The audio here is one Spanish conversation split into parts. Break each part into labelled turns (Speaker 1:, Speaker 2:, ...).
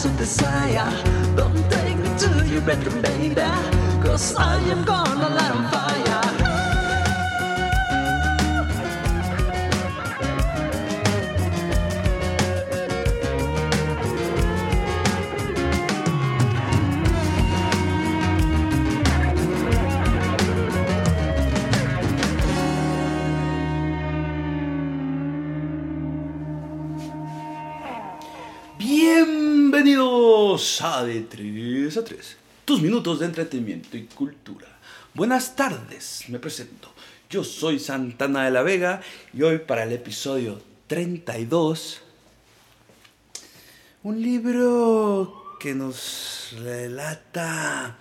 Speaker 1: house of desire. Don't take me to your bedroom, baby. Cause I am gonna light on fire.
Speaker 2: De 3 a 3, tus minutos de entretenimiento y cultura. Buenas tardes, me presento. Yo soy Santana de la Vega y hoy para el episodio 32, un libro que nos relata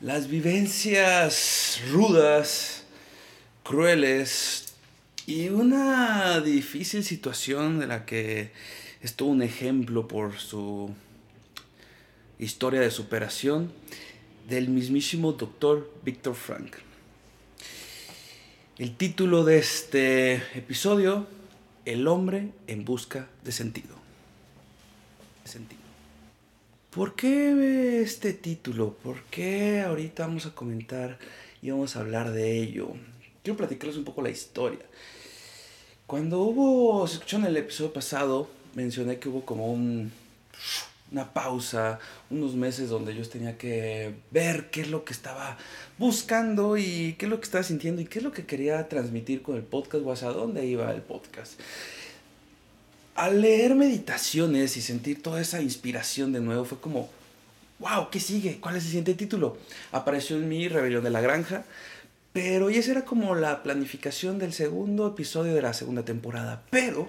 Speaker 2: las vivencias rudas, crueles y una difícil situación de la que es todo un ejemplo por su historia de superación del mismísimo doctor Víctor Frank. El título de este episodio, El hombre en busca de sentido. sentido. ¿Por qué este título? ¿Por qué ahorita vamos a comentar y vamos a hablar de ello? Quiero platicarles un poco la historia. Cuando hubo, se escuchó en el episodio pasado, mencioné que hubo como un, una pausa, unos meses donde yo tenía que ver qué es lo que estaba buscando y qué es lo que estaba sintiendo y qué es lo que quería transmitir con el podcast o hacia dónde iba el podcast. Al leer meditaciones y sentir toda esa inspiración de nuevo fue como, wow, ¿qué sigue? ¿Cuál es el siguiente título? Apareció en mi Rebelión de la Granja, pero y esa era como la planificación del segundo episodio de la segunda temporada, pero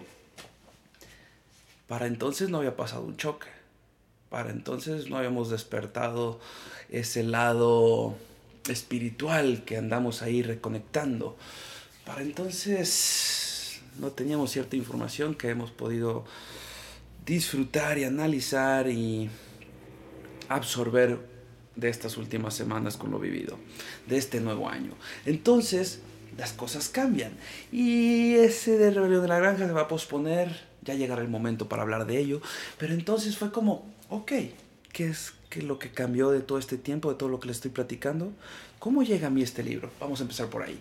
Speaker 2: para entonces no había pasado un choque. Para entonces no habíamos despertado ese lado espiritual que andamos ahí reconectando. Para entonces no teníamos cierta información que hemos podido disfrutar y analizar y absorber de estas últimas semanas con lo vivido, de este nuevo año. Entonces, las cosas cambian. Y ese de Rebelión de la Granja se va a posponer ya llegará el momento para hablar de ello. Pero entonces fue como, ok, ¿qué es qué lo que cambió de todo este tiempo, de todo lo que le estoy platicando? ¿Cómo llega a mí este libro? Vamos a empezar por ahí.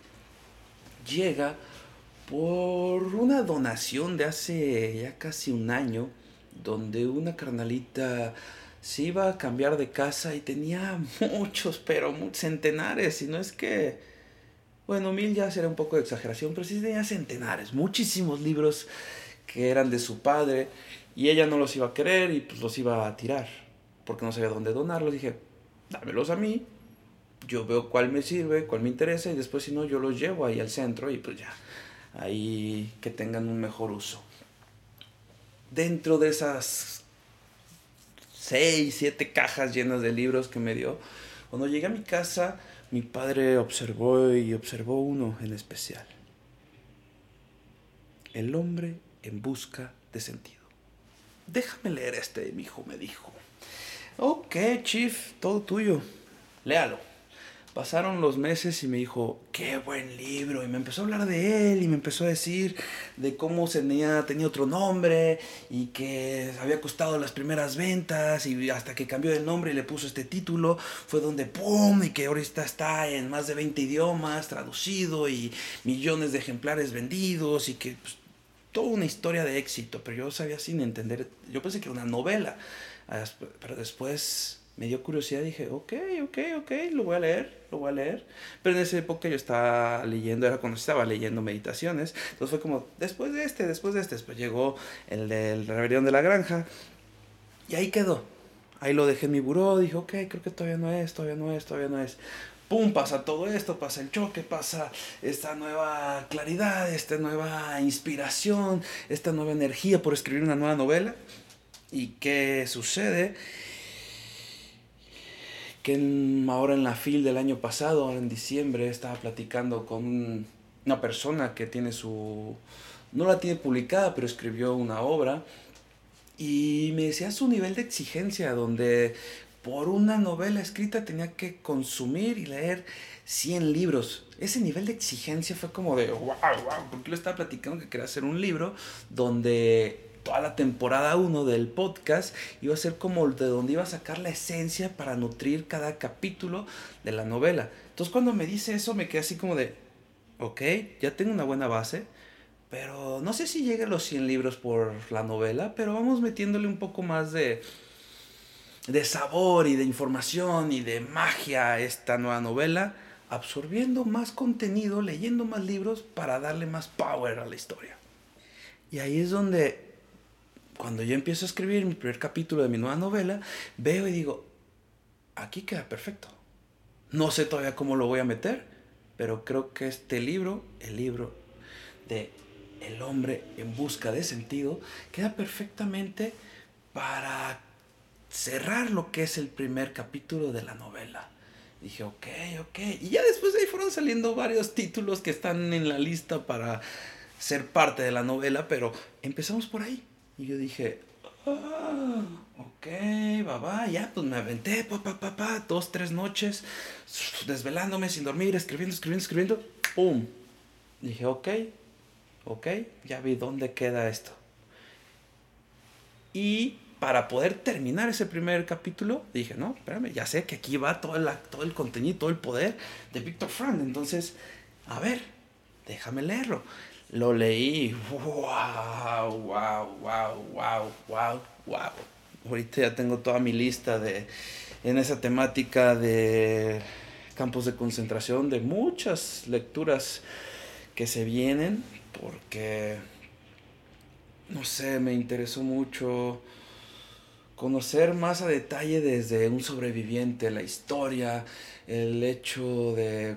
Speaker 2: Llega por una donación de hace ya casi un año, donde una carnalita se iba a cambiar de casa y tenía muchos, pero centenares, y no es que, bueno, mil ya será un poco de exageración, pero sí tenía centenares, muchísimos libros que eran de su padre y ella no los iba a querer y pues los iba a tirar porque no sabía dónde donarlos. Dije, dámelos a mí, yo veo cuál me sirve, cuál me interesa y después si no yo los llevo ahí al centro y pues ya, ahí que tengan un mejor uso. Dentro de esas seis, siete cajas llenas de libros que me dio, cuando llegué a mi casa, mi padre observó y observó uno en especial. El hombre en busca de sentido. Déjame leer este, mi hijo me dijo. Ok, Chief, todo tuyo. Léalo. Pasaron los meses y me dijo, qué buen libro. Y me empezó a hablar de él y me empezó a decir de cómo tenía, tenía otro nombre y que había costado las primeras ventas y hasta que cambió el nombre y le puso este título fue donde ¡pum! y que ahorita está en más de 20 idiomas traducido y millones de ejemplares vendidos y que pues, toda una historia de éxito, pero yo sabía sin entender, yo pensé que era una novela, pero después me dio curiosidad y dije, ok, ok, ok, lo voy a leer, lo voy a leer. Pero en esa época yo estaba leyendo, era cuando estaba leyendo meditaciones, entonces fue como, después de este, después de este, después llegó el del Rebelión de la Granja, y ahí quedó. Ahí lo dejé en mi buró, dije, ok, creo que todavía no es, todavía no es, todavía no es pasa todo esto, pasa el choque, pasa esta nueva claridad, esta nueva inspiración, esta nueva energía por escribir una nueva novela. ¿Y qué sucede? Que ahora en la FIL del año pasado, en diciembre, estaba platicando con una persona que tiene su... no la tiene publicada, pero escribió una obra. Y me decía su nivel de exigencia, donde por una novela escrita tenía que consumir y leer 100 libros. Ese nivel de exigencia fue como de, wow, wow, porque le estaba platicando que quería hacer un libro donde toda la temporada 1 del podcast iba a ser como de donde iba a sacar la esencia para nutrir cada capítulo de la novela. Entonces cuando me dice eso me quedé así como de, ok, ya tengo una buena base, pero no sé si llegue a los 100 libros por la novela, pero vamos metiéndole un poco más de, de sabor y de información y de magia esta nueva novela, absorbiendo más contenido, leyendo más libros para darle más power a la historia. Y ahí es donde, cuando yo empiezo a escribir mi primer capítulo de mi nueva novela, veo y digo, aquí queda perfecto. No sé todavía cómo lo voy a meter, pero creo que este libro, el libro de El hombre en busca de sentido, queda perfectamente para cerrar lo que es el primer capítulo de la novela. Dije, ok, ok. Y ya después de ahí fueron saliendo varios títulos que están en la lista para ser parte de la novela, pero empezamos por ahí. Y yo dije, ah, ok, va, ya, pues me aventé, pa, pa, pa, pa, dos, tres noches, desvelándome sin dormir, escribiendo, escribiendo, escribiendo, ¡pum! Dije, ok, ok, ya vi dónde queda esto. Y para poder terminar ese primer capítulo, dije, no, espérame, ya sé que aquí va todo el, todo el contenido, todo el poder de Víctor Frank. Entonces, a ver, déjame leerlo. Lo leí. ¡Wow! ¡Wow! ¡Wow! ¡Wow! ¡Wow! ¡Wow! Ahorita ya tengo toda mi lista de. En esa temática de campos de concentración, de muchas lecturas que se vienen, porque. No sé, me interesó mucho conocer más a detalle desde un sobreviviente la historia, el hecho de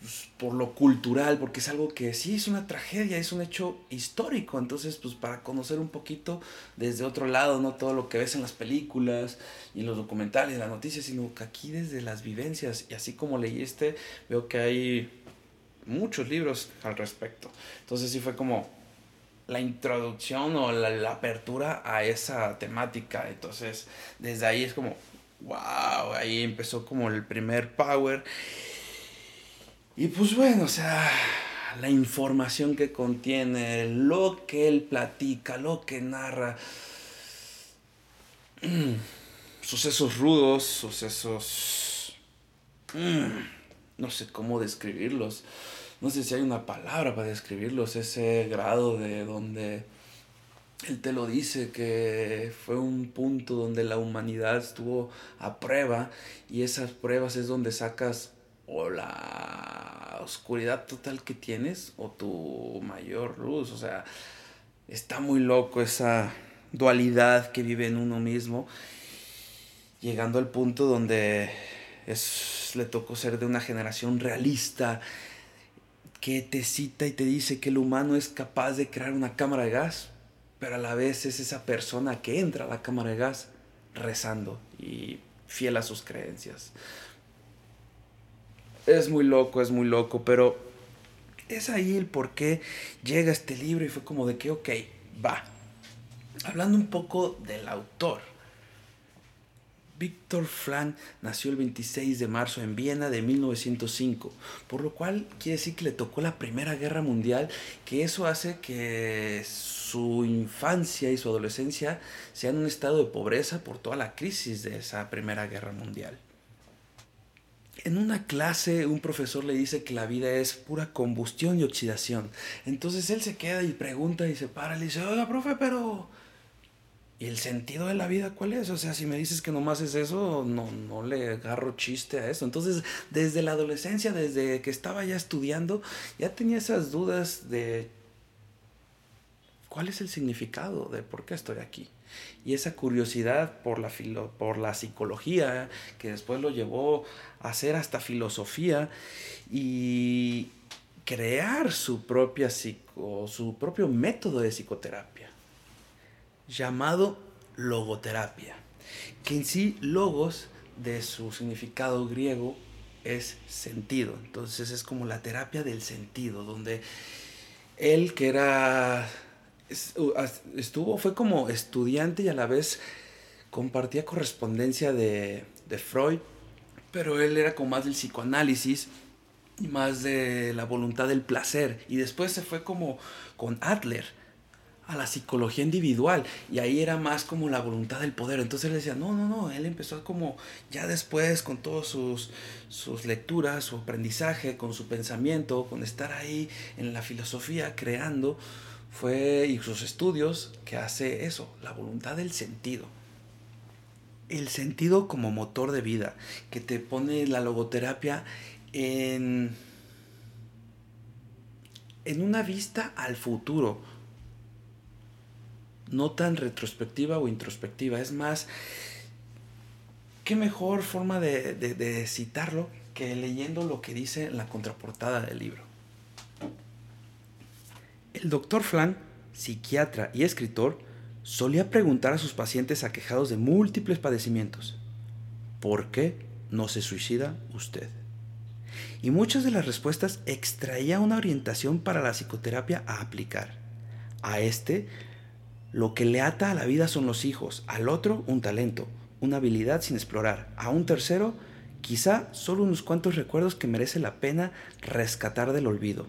Speaker 2: pues, por lo cultural, porque es algo que sí es una tragedia, es un hecho histórico, entonces pues para conocer un poquito desde otro lado, no todo lo que ves en las películas y en los documentales, en las noticias, sino que aquí desde las vivencias, y así como leí este, veo que hay muchos libros al respecto. Entonces sí fue como la introducción o la, apertura a esa temática, entonces desde ahí es como, wow, ahí empezó como el primer power. Y pues bueno, o sea, la información que contiene, lo que él platica, lo que narra, mm, sucesos rudos, sucesos... Mm, no sé cómo describirlos. No sé si hay una palabra para describirlos, ese grado de donde él te lo dice, que fue un punto donde la humanidad estuvo a prueba y esas pruebas es donde sacas o la oscuridad total que tienes o tu mayor luz. O sea, está muy loco esa dualidad que vive en uno mismo, llegando al punto donde es, le tocó ser de una generación realista que te cita y te dice que el humano es capaz de crear una cámara de gas, pero a la vez es esa persona que entra a la cámara de gas rezando y fiel a sus creencias es muy loco, es muy loco, pero es ahí el por qué llega este libro y fue como de que, ok, va. Hablando un poco del autor. Víctor Frank nació el 26 de marzo en Viena de 1905, por lo cual quiere decir que le tocó la Primera Guerra Mundial, que eso hace que su infancia y su adolescencia sean un estado de pobreza por toda la crisis de esa Primera Guerra Mundial en una clase un profesor le dice que la vida es pura combustión y oxidación. Entonces él se queda y pregunta y se para y le dice, oiga, profe, pero... ¿Y el sentido de la vida cuál es? O sea, si me dices que nomás es eso, no, no le agarro chiste a eso. Entonces, desde la adolescencia, desde que estaba ya estudiando, ya tenía esas dudas de cuál es el significado de por qué estoy aquí. Y esa curiosidad por la, por la psicología, que después lo llevó a hacer hasta filosofía y crear su, propia psico, su propio método de psicoterapia, llamado logoterapia, que en sí logos de su significado griego es sentido. Entonces es como la terapia del sentido, donde él que era estuvo, fue como estudiante y a la vez compartía correspondencia de, de Freud, pero él era como más del psicoanálisis y más de la voluntad del placer. Y después se fue como con Adler a la psicología individual y ahí era más como la voluntad del poder. Entonces él decía, no, no, no, él empezó como ya después con todas sus, sus lecturas, su aprendizaje, con su pensamiento, con estar ahí en la filosofía creando, fue y sus estudios que hace eso, la voluntad del sentido. El sentido como motor de vida, que te pone la logoterapia en, en una vista al futuro, no tan retrospectiva o introspectiva. Es más, qué mejor forma de, citarlo que leyendo lo que dice en la contraportada del libro. El doctor Flan, psiquiatra y escritor, solía preguntar a sus pacientes aquejados de múltiples padecimientos, ¿por qué no se suicida usted? Y muchas de las respuestas extraía una orientación para la psicoterapia a aplicar. A este lo que le ata a la vida son los hijos, al otro un talento, una habilidad sin explorar, a un tercero quizá solo unos cuantos recuerdos que merece la pena rescatar del olvido.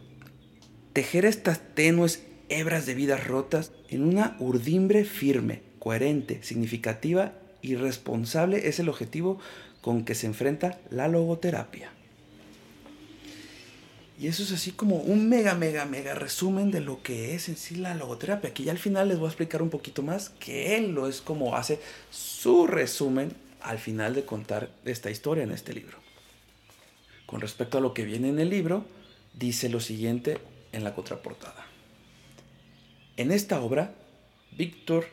Speaker 2: Tejer estas tenues hebras de vidas rotas en una urdimbre firme, coherente, significativa y responsable es el objetivo con que se enfrenta la logoterapia. Y eso es así como un mega, mega, mega resumen de lo que es en sí la logoterapia. Que ya al final les voy a explicar un poquito más, que él lo es como hace su resumen al final de contar esta historia en este libro. Con respecto a lo que viene en el libro, dice lo siguiente en la contraportada. En esta obra, Víctor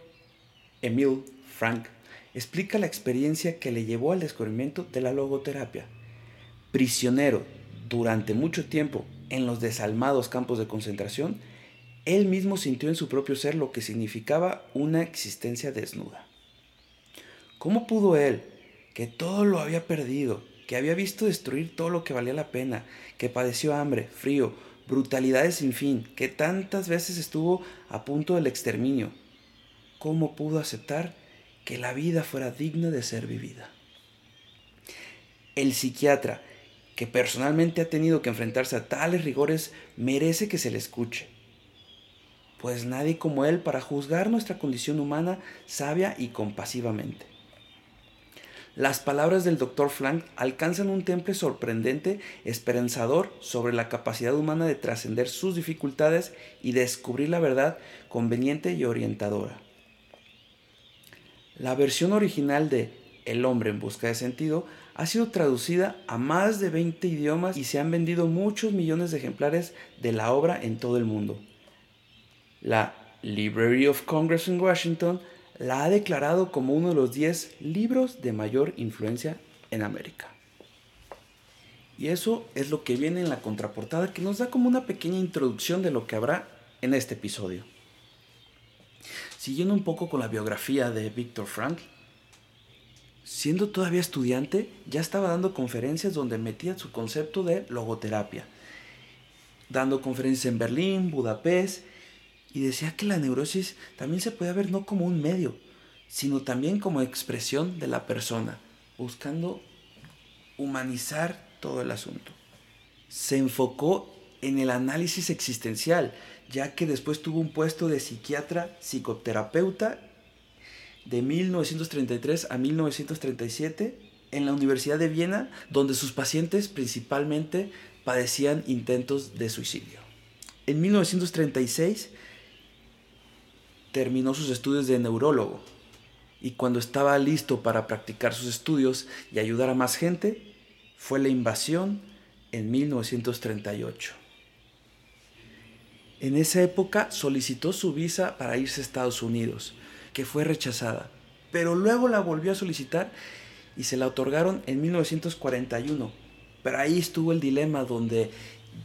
Speaker 2: Emil Frank explica la experiencia que le llevó al descubrimiento de la logoterapia. Prisionero durante mucho tiempo en los desalmados campos de concentración, él mismo sintió en su propio ser lo que significaba una existencia desnuda. ¿Cómo pudo él, que todo lo había perdido, que había visto destruir todo lo que valía la pena, que padeció hambre, frío, brutalidades sin fin, que tantas veces estuvo a punto del exterminio, cómo pudo aceptar que la vida fuera digna de ser vivida? El psiquiatra, que personalmente ha tenido que enfrentarse a tales rigores, merece que se le escuche. Pues nadie como él para juzgar nuestra condición humana sabia y compasivamente. Las palabras del Dr. Frank alcanzan un temple sorprendente, esperanzador sobre la capacidad humana de trascender sus dificultades y descubrir la verdad conveniente y orientadora. La versión original de El hombre en busca de sentido ha sido traducida a más de 20 idiomas y se han vendido muchos millones de ejemplares de la obra en todo el mundo. La Library of Congress en Washington la ha declarado como uno de los 10 libros de mayor influencia en América. Y eso es lo que viene en la contraportada que nos da como una pequeña introducción de lo que habrá en este episodio. Siguiendo un poco con la biografía de Viktor Frankl, siendo todavía estudiante, ya estaba dando conferencias donde metía su concepto de logoterapia. Dando conferencias en Berlín, Budapest, y decía que la neurosis también se puede ver no como un medio, sino también como expresión de la persona, buscando humanizar todo el asunto. Se enfocó en el análisis existencial, ya que después tuvo un puesto de psiquiatra, psicoterapeuta de 1933 a 1937 en la Universidad de Viena, donde sus pacientes principalmente padecían intentos de suicidio. En 1936 terminó sus estudios de neurólogo y cuando estaba listo para practicar sus estudios y ayudar a más gente, fue la invasión en 1938. En esa época solicitó su visa para irse a Estados Unidos, que fue rechazada, pero luego la volvió a solicitar y se la otorgaron en 1941. Pero ahí estuvo el dilema donde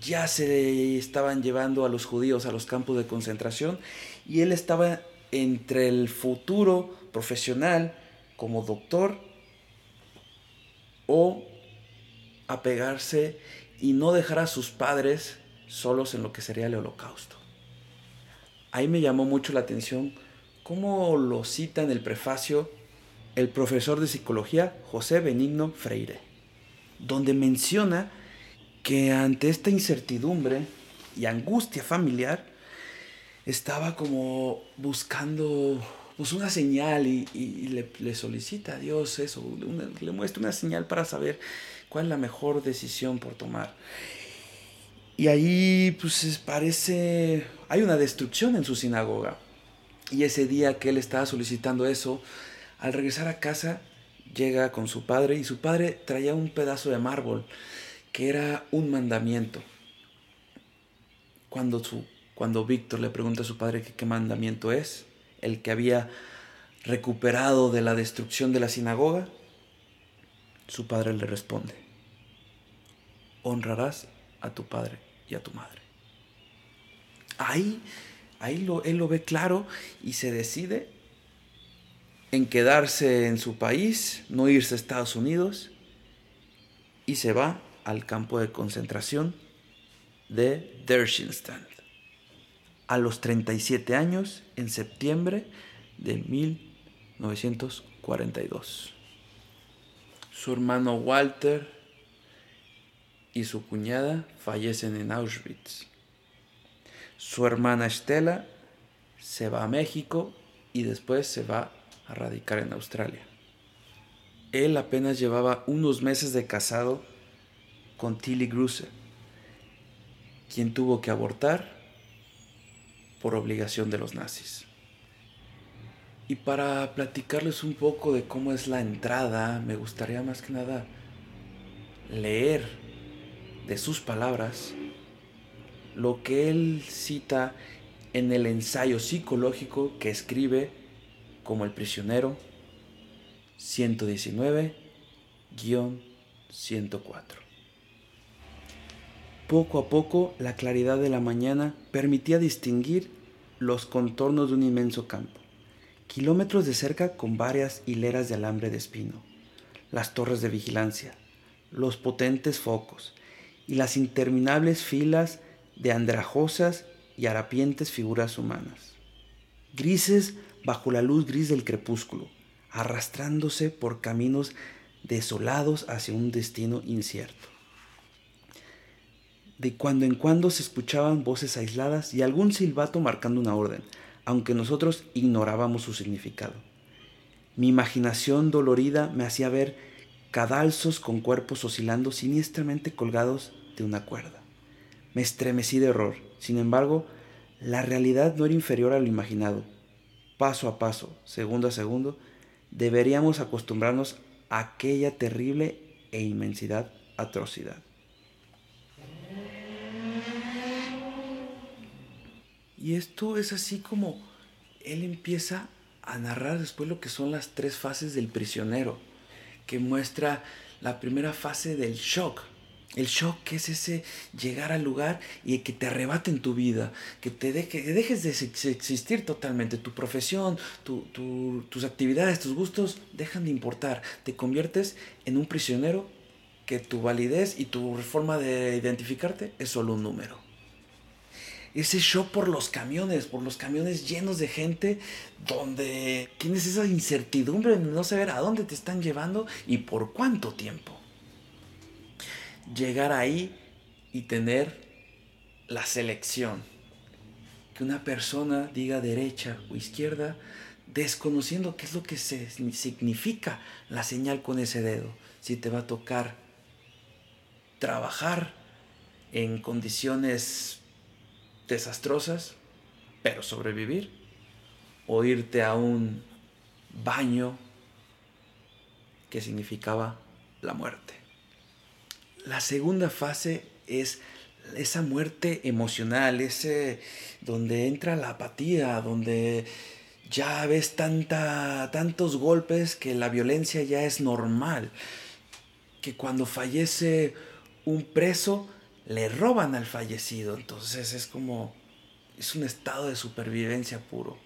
Speaker 2: ya se estaban llevando a los judíos a los campos de concentración y él estaba entre el futuro profesional como doctor o apegarse y no dejar a sus padres solos en lo que sería el holocausto. Ahí me llamó mucho la atención ¿Cómo lo cita en el prefacio el profesor de psicología José Benigno Freire? Donde menciona que ante esta incertidumbre y angustia familiar, estaba como buscando pues una señal y, le, solicita a Dios eso, le muestra una señal para saber cuál es la mejor decisión por tomar. Y ahí pues parece, hay una destrucción en su sinagoga. Y ese día que él estaba solicitando eso, al regresar a casa, llega con su padre y su padre traía un pedazo de mármol que era un mandamiento. Cuando, su, cuando Víctor le pregunta a su padre qué mandamiento es, el que había recuperado de la destrucción de la sinagoga, su padre le responde, honrarás a tu padre y a tu madre. Ahí, ahí él lo ve claro y se decide en quedarse en su país, no irse a Estados Unidos, y se va al campo de concentración de Dershinstand a los 37 años en septiembre de 1942. Su hermano Walter y su cuñada fallecen en Auschwitz. Su hermana Estela se va a México y después se va a radicar en Australia. Él apenas llevaba unos meses de casado con Tilly Gruse, quien tuvo que abortar por obligación de los nazis. Y para platicarles un poco de cómo es la entrada, me gustaría más que nada leer de sus palabras lo que él cita en el ensayo psicológico que escribe como el prisionero 119-104. Poco a poco la claridad de la mañana permitía distinguir los contornos de un inmenso campo, kilómetros de cerca con varias hileras de alambre de espino, las torres de vigilancia, los potentes focos y las interminables filas de andrajosas y harapientes figuras humanas, grises bajo la luz gris del crepúsculo, arrastrándose por caminos desolados hacia un destino incierto. De cuando en cuando se escuchaban voces aisladas y algún silbato marcando una orden, aunque nosotros ignorábamos su significado. Mi imaginación dolorida me hacía ver cadalzos con cuerpos oscilando siniestramente colgados de una cuerda. Me estremecí de horror. Sin embargo, la realidad no era inferior a lo imaginado. Paso a paso, segundo a segundo, deberíamos acostumbrarnos a aquella terrible e inmensidad atrocidad. Y esto es así como él empieza a narrar después lo que son las tres fases del prisionero, que muestra la primera fase del shock. El shock es ese llegar al lugar y que te arrebaten tu vida, que te deje, que dejes de existir totalmente. Tu profesión, tus actividades, tus gustos dejan de importar. Te conviertes en un prisionero que tu validez y tu forma de identificarte es solo un número ese show por los camiones, por los camiones llenos de gente, donde tienes esa incertidumbre de no saber a dónde te están llevando y por cuánto tiempo. Llegar ahí y tener la selección. Que una persona diga derecha o izquierda, desconociendo qué es lo que se significa la señal con ese dedo. Si te va a tocar trabajar en condiciones desastrosas, pero sobrevivir, o irte a un baño que significaba la muerte. La segunda fase es esa muerte emocional, ese donde entra la apatía, donde ya ves tanta, tantos golpes que la violencia ya es normal, que cuando fallece un preso le roban al fallecido. Entonces es como, es un estado de supervivencia puro.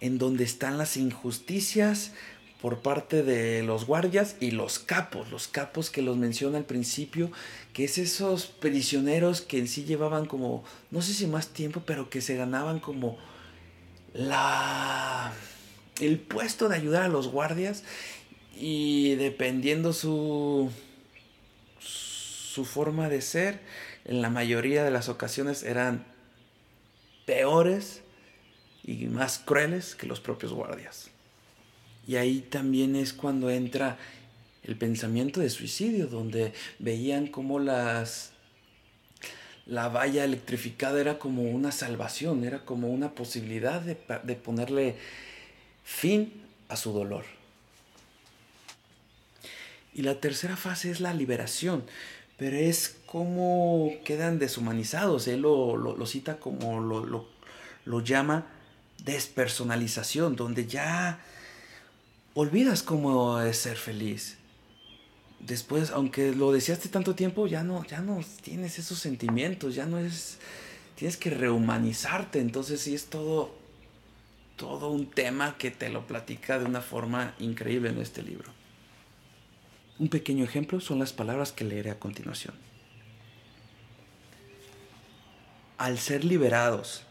Speaker 2: En donde están las injusticias por parte de los guardias y los capos, los capos que los menciona al principio, que es esos prisioneros que en sí llevaban como, no sé si más tiempo, pero que se ganaban como la el puesto de ayudar a los guardias y dependiendo su su forma de ser en la mayoría de las ocasiones eran peores y más crueles que los propios guardias. Y ahí también es cuando entra el pensamiento de suicidio, donde veían como las la valla electrificada era como una salvación, era como una posibilidad de, de ponerle fin a su dolor. Y la tercera fase es la liberación, pero es como quedan deshumanizados. Él lo, cita como lo, lo, llama despersonalización, donde ya olvidas cómo es ser feliz. Después, aunque lo deseaste tanto tiempo, ya no, ya no tienes esos sentimientos, ya no es, tienes que rehumanizarte. Entonces sí es todo, todo un tema que te lo platica de una forma increíble en este libro. Un pequeño ejemplo son las palabras que leeré a continuación. Al ser liberados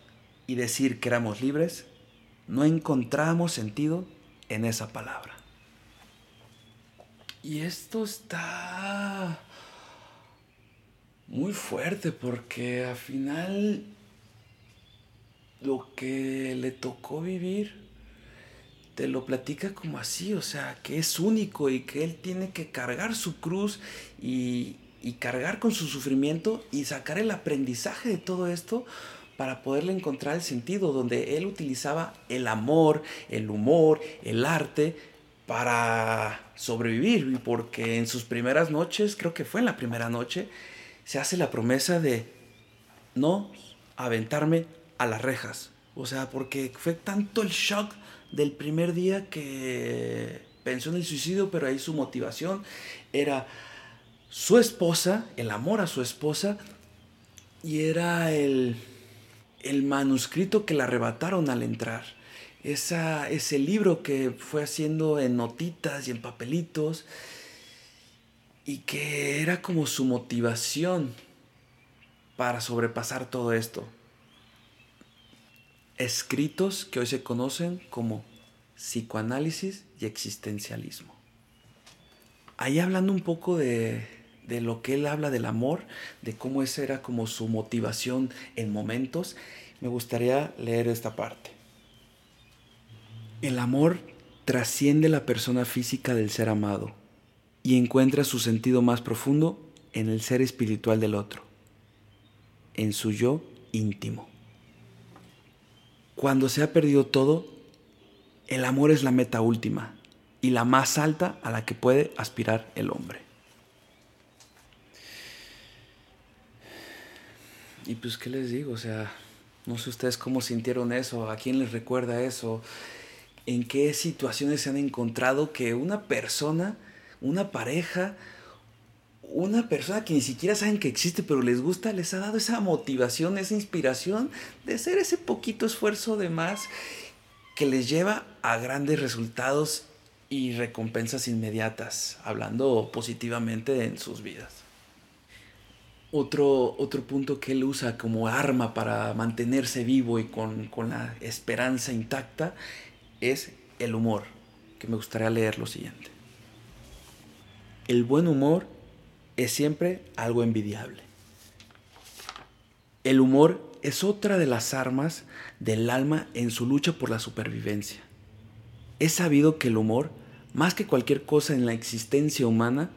Speaker 2: y decir que éramos libres, no encontramos sentido en esa palabra. Y esto está muy fuerte porque al final lo que le tocó vivir te lo platica como así, o sea, que es único y que él tiene que cargar su cruz y, cargar con su sufrimiento y sacar el aprendizaje de todo esto para poderle encontrar el sentido, donde él utilizaba el amor, el humor, el arte para sobrevivir, porque en sus primeras noches, creo que fue en la primera noche, se hace la promesa de no aventarme a las rejas. O sea, porque fue tanto el shock del primer día que pensó en el suicidio, pero ahí su motivación era su esposa, el amor a su esposa, y era el, el manuscrito que le arrebataron al entrar. Esa, ese libro que fue haciendo en notitas y en papelitos y que era como su motivación para sobrepasar todo esto escritos que hoy se conocen como psicoanálisis y existencialismo. Ahí hablando un poco de, de lo que él habla del amor, de cómo esa era como su motivación en momentos, me gustaría leer esta parte. El amor trasciende la persona física del ser amado y encuentra su sentido más profundo en el ser espiritual del otro, en su yo íntimo. Cuando se ha perdido todo, el amor es la meta última y la más alta a la que puede aspirar el hombre. Y pues, ¿qué les digo? O sea, no sé ustedes cómo sintieron eso, a quién les recuerda eso, en qué situaciones se han encontrado que una persona, una pareja, una persona que ni siquiera saben que existe, pero les gusta, les ha dado esa motivación, esa inspiración de hacer ese poquito esfuerzo de más que les lleva a grandes resultados y recompensas inmediatas, hablando positivamente en sus vidas. Otro, otro punto que él usa como arma para mantenerse vivo y con, con la esperanza intacta es el humor, que me gustaría leer lo siguiente. El buen humor es siempre algo envidiable. El humor es otra de las armas del alma en su lucha por la supervivencia. Es sabido que el humor, más que cualquier cosa en la existencia humana,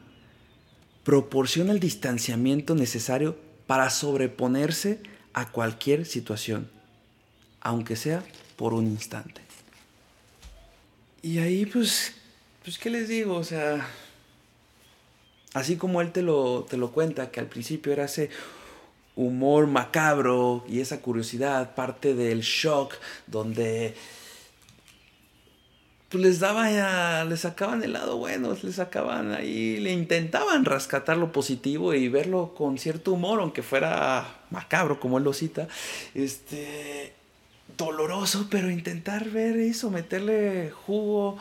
Speaker 2: proporciona el distanciamiento necesario para sobreponerse a cualquier situación, aunque sea por un instante. Y ahí pues, pues, ¿qué les digo? O sea, Así como él te lo, te lo cuenta, que al principio era ese humor macabro y esa curiosidad, parte del shock, donde pues les daba, les sacaban el lado bueno, les sacaban ahí, le intentaban rescatar lo positivo y verlo con cierto humor, aunque fuera macabro, como él lo cita, este, doloroso, pero intentar ver eso, meterle jugo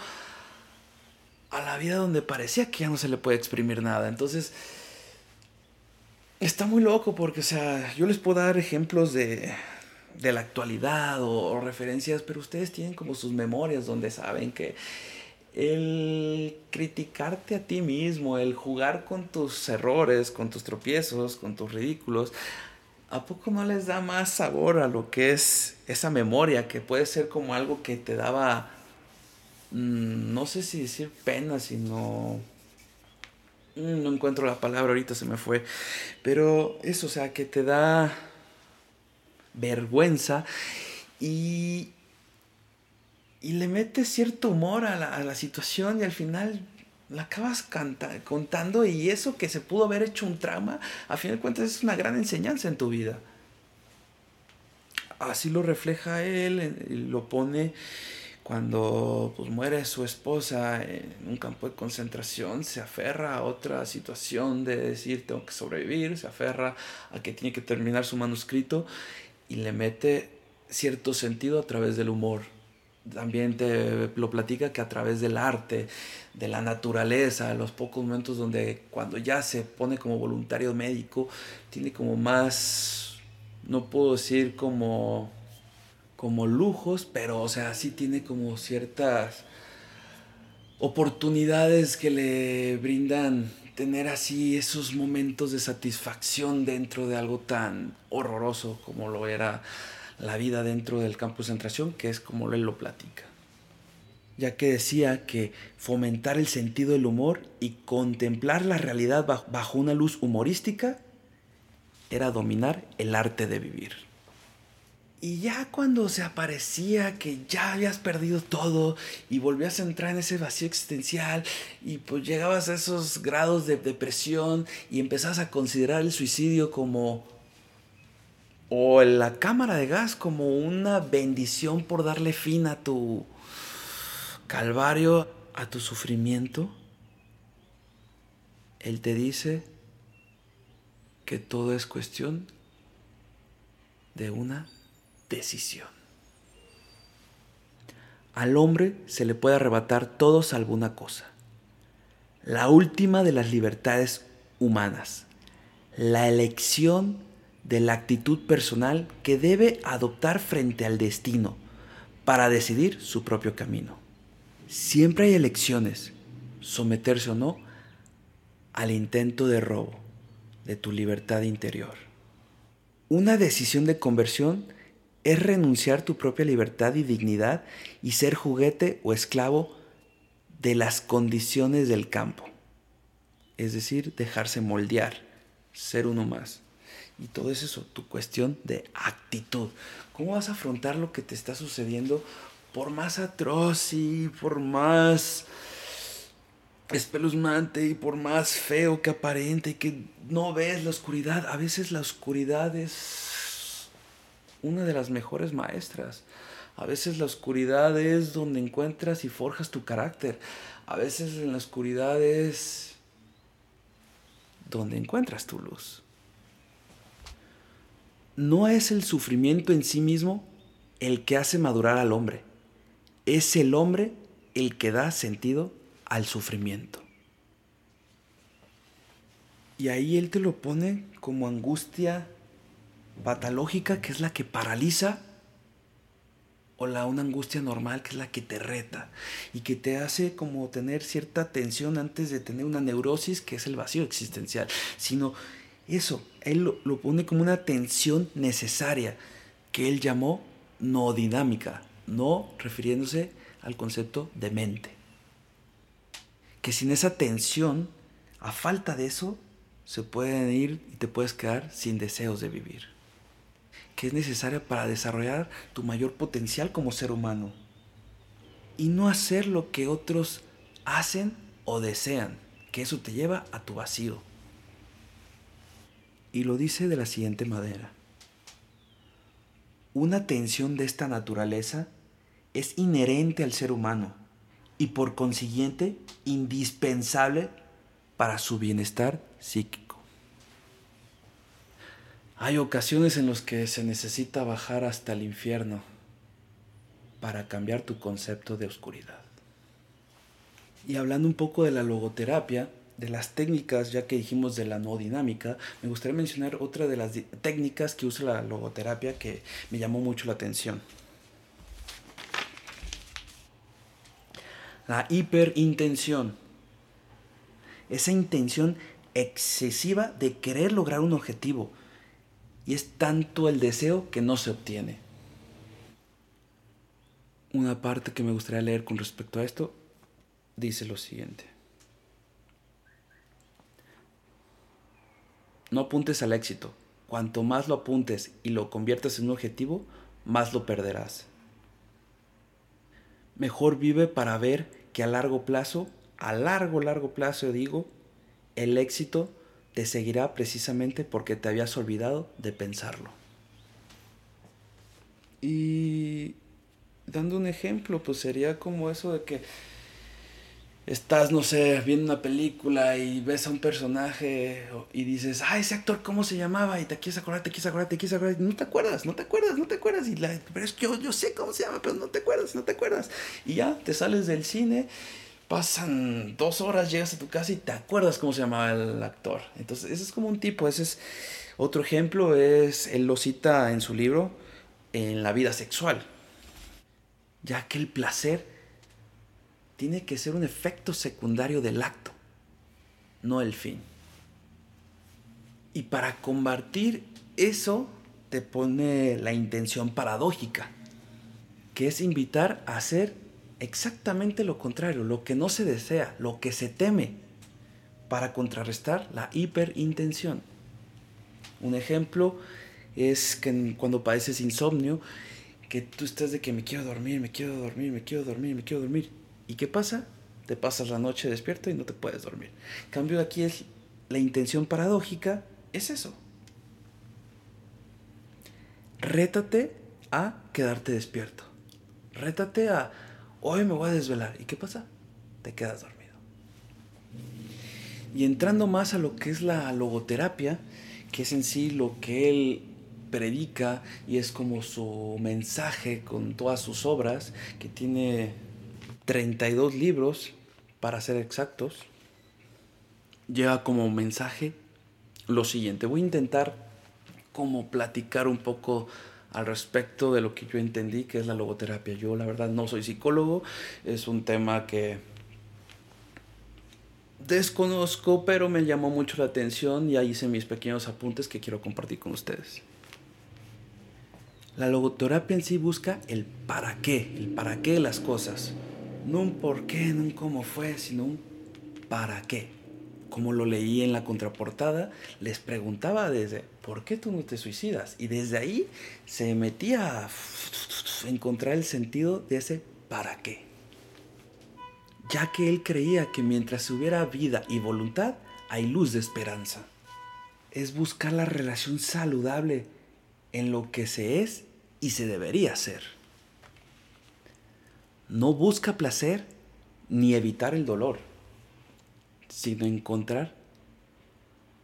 Speaker 2: a la vida donde parecía que ya no se le puede exprimir nada. Entonces, está muy loco porque, o sea, yo les puedo dar ejemplos de, de la actualidad o, referencias, pero ustedes tienen como sus memorias donde saben que el criticarte a ti mismo, el jugar con tus errores, con tus tropiezos, con tus ridículos, ¿a poco no les da más sabor a lo que es esa memoria que puede ser como algo que te daba, mm, no sé si decir pena, sino... Mm, no encuentro la palabra, ahorita se me fue. Pero eso, o sea, que te da vergüenza y, y le metes cierto humor a la, a la situación y al final la acabas contando y eso que se pudo haber hecho un trama, a fin de cuentas es una gran enseñanza en tu vida. Así lo refleja él lo pone cuando pues, muere su esposa en un campo de concentración, se aferra a otra situación de decir tengo que sobrevivir, se aferra a que tiene que terminar su manuscrito y le mete cierto sentido a través del humor. También te lo platica que a través del arte, de la naturaleza, los pocos momentos donde cuando ya se pone como voluntario médico, tiene como más, no puedo decir como, como lujos, pero o sea, sí tiene como ciertas oportunidades que le brindan tener así esos momentos de satisfacción dentro de algo tan horroroso como lo era la vida dentro del campo de concentración, que es como él lo platica. Ya que decía que fomentar el sentido del humor y contemplar la realidad bajo una luz humorística era dominar el arte de vivir. Y ya cuando se aparecía que ya habías perdido todo y volvías a entrar en ese vacío existencial y pues llegabas a esos grados de depresión y empezabas a considerar el suicidio como o la cámara de gas como una bendición por darle fin a tu calvario, a tu sufrimiento, Él te dice que todo es cuestión de una decisión. Al hombre se le puede arrebatar todo salvo una cosa, la última de las libertades humanas, la elección de la actitud personal que debe adoptar frente al destino para decidir su propio camino. Siempre hay elecciones, someterse o no al intento de robo de tu libertad interior. Una decisión de conversión es renunciar tu propia libertad y dignidad y ser juguete o esclavo de las condiciones del campo. Es decir, dejarse moldear, ser uno más. Y todo es eso, tu cuestión de actitud. ¿Cómo vas a afrontar lo que te está sucediendo por más atroz y por más espeluznante y por más feo que aparente y que no ves la oscuridad? A veces la oscuridad es una de las mejores maestras. A veces la oscuridad es donde encuentras y forjas tu carácter. A veces en la oscuridad es donde encuentras tu luz no es el sufrimiento en sí mismo el que hace madurar al hombre, es el hombre el que da sentido al sufrimiento. Y ahí él te lo pone como angustia patológica, que es la que paraliza, o la una angustia normal, que es la que te reta y que te hace como tener cierta tensión antes de tener una neurosis, que es el vacío existencial, sino eso, él lo, pone como una tensión necesaria que él llamó no dinámica, no refiriéndose al concepto de mente. Que sin esa tensión, a falta de eso, se pueden ir y te puedes quedar sin deseos de vivir. Que es necesaria para desarrollar tu mayor potencial como ser humano. Y no hacer lo que otros hacen o desean, que eso te lleva a tu vacío y lo dice de la siguiente manera. Una tensión de esta naturaleza es inherente al ser humano y por consiguiente indispensable para su bienestar psíquico. Hay ocasiones en las que se necesita bajar hasta el infierno para cambiar tu concepto de oscuridad. Y hablando un poco de la logoterapia, de las técnicas, ya que dijimos de la no dinámica, me gustaría mencionar otra de las técnicas que usa la logoterapia que me llamó mucho la atención. La hiperintención. Esa intención excesiva de querer lograr un objetivo. Y es tanto el deseo que no se obtiene. Una parte que me gustaría leer con respecto a esto dice lo siguiente. No apuntes al éxito. Cuanto más lo apuntes y lo conviertas en un objetivo, más lo perderás. Mejor vive para ver que a largo plazo, a largo, largo plazo digo, el éxito te seguirá precisamente porque te habías olvidado de pensarlo. Y dando un ejemplo, pues sería como eso de que estás, no sé, viendo una película y ves a un personaje y dices, ah, ese actor, ¿cómo se llamaba? Y te quieres acordar, te quieres acordar, te quieres acordar, y no te acuerdas, no te acuerdas, no te acuerdas. Y la, pero es que yo, yo sé cómo se llama, pero no te acuerdas, no te acuerdas. Y ya te sales del cine pasan dos horas, llegas a tu casa y te acuerdas cómo se llamaba el actor. Entonces, ese es como un tipo, ese es otro ejemplo, es, él lo cita en su libro, en la vida sexual, ya que el placer tiene que ser un efecto secundario del acto, no el fin. Y para combatir eso, te pone la intención paradójica, que es invitar a hacer exactamente lo contrario, lo que no se desea, lo que se teme, para contrarrestar la hiperintención. Un ejemplo es que cuando padeces insomnio, que tú estás de que me quiero dormir, me quiero dormir, me quiero dormir, me quiero dormir. ¿Y qué pasa? Te pasas la noche despierto y no te puedes dormir. Cambio aquí es la intención paradójica, es eso. Rétate a quedarte despierto. Rétate a hoy me voy a desvelar. ¿Y qué pasa? Te quedas dormido. Y entrando más a lo que es la logoterapia, que es en sí lo que él predica y es como su mensaje con todas sus obras, que tiene 32 libros, para ser exactos, lleva como mensaje lo siguiente. Voy a intentar como platicar un poco al respecto de lo que yo entendí que es la logoterapia. Yo la verdad no soy psicólogo, es un tema que desconozco, pero me llamó mucho la atención y ahí hice mis pequeños apuntes que quiero compartir con ustedes. La logoterapia en sí busca el para qué, el para qué de las cosas. No un por qué, no un cómo fue, sino un para qué como lo leí en la contraportada, les preguntaba desde, ¿por qué tú no te suicidas? Y desde ahí se metía a encontrar el sentido de ese ¿para qué? Ya que él creía que mientras hubiera vida y voluntad, hay luz de esperanza. Es buscar la relación saludable en lo que se es y se debería ser. No busca placer ni evitar el dolor sino encontrar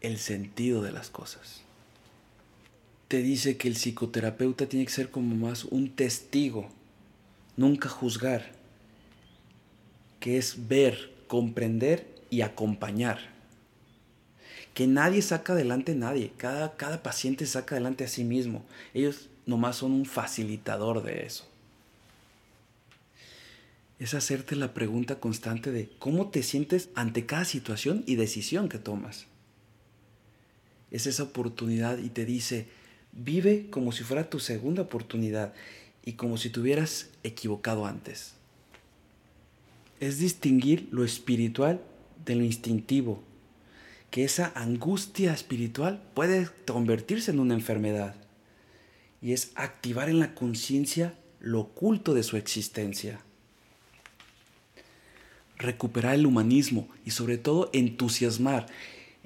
Speaker 2: el sentido de las cosas. Te dice que el psicoterapeuta tiene que ser como más un testigo, nunca juzgar, que es ver, comprender y acompañar. Que nadie saca adelante a nadie, cada, cada paciente saca adelante a sí mismo. Ellos nomás son un facilitador de eso es hacerte la pregunta constante de cómo te sientes ante cada situación y decisión que tomas. Es esa oportunidad y te dice, vive como si fuera tu segunda oportunidad y como si te hubieras equivocado antes. Es distinguir lo espiritual de lo instintivo, que esa angustia espiritual puede convertirse en una enfermedad y es activar en la conciencia lo oculto de su existencia recuperar el humanismo y sobre todo entusiasmar,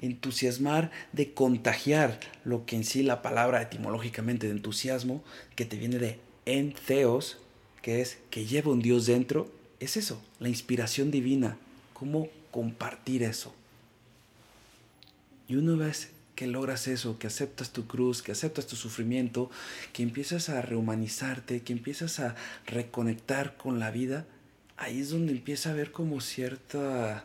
Speaker 2: entusiasmar de contagiar lo que en sí la palabra etimológicamente de entusiasmo, que te viene de entheos, que es que lleva un Dios dentro, es eso, la inspiración divina, cómo compartir eso. Y una vez que logras eso, que aceptas tu cruz, que aceptas tu sufrimiento, que empiezas a rehumanizarte, que empiezas a reconectar con la vida, ahí es donde empieza a haber como cierta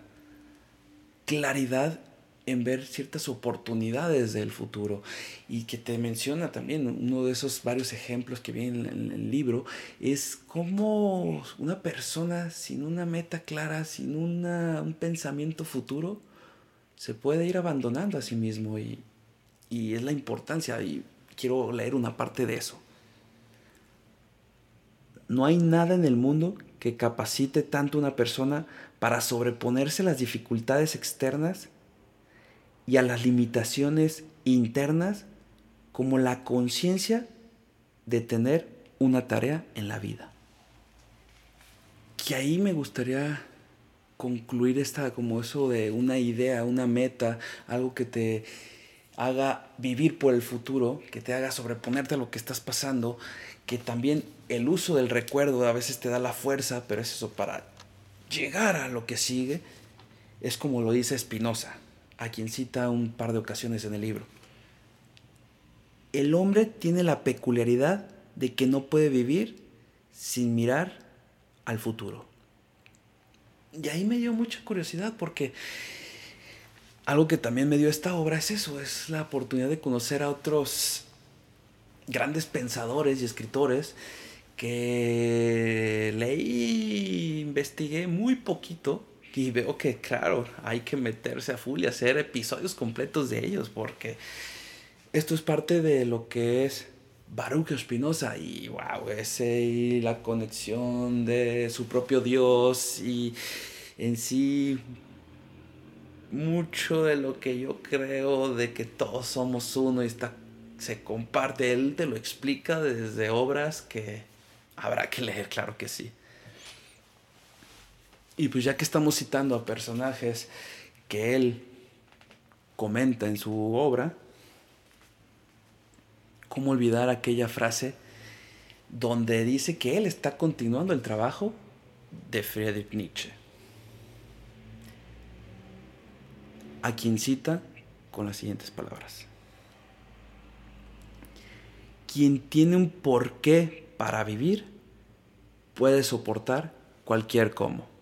Speaker 2: claridad en ver ciertas oportunidades del futuro y que te menciona también uno de esos varios ejemplos que viene en el libro es como una persona sin una meta clara, sin un pensamiento futuro, se puede ir abandonando a sí mismo y, y es la importancia y quiero leer una parte de eso. No hay nada en el mundo que capacite tanto a una persona para sobreponerse las dificultades externas y a las limitaciones internas como la conciencia de tener una tarea en la vida. Que ahí me gustaría concluir esta como eso de una idea, una meta, algo que te haga vivir por el futuro, que te haga sobreponerte a lo que estás pasando, que también el uso del recuerdo a veces te da la fuerza, pero es eso para llegar a lo que sigue, es como lo dice Spinoza, a quien cita un par de ocasiones en el libro. El hombre tiene la peculiaridad de que no puede vivir sin mirar al futuro. Y ahí me dio mucha curiosidad porque algo que también me dio esta obra es eso, es la oportunidad de conocer a otros grandes pensadores y escritores que leí, investigué muy poquito y veo que, claro, hay que meterse a full y hacer episodios completos de ellos porque esto es parte de lo que es Baruch Spinoza y wow, ese y la conexión de su propio Dios y en sí mucho de lo que yo creo de que todos somos uno y está se comparte, él te lo explica desde obras que habrá que leer, claro que sí. Y pues ya que estamos citando a personajes que él comenta en su obra, ¿cómo olvidar aquella frase donde dice que él está continuando el trabajo de Friedrich Nietzsche? A quien cita con las siguientes palabras. Quien tiene un porqué para vivir puede soportar cualquier cómo.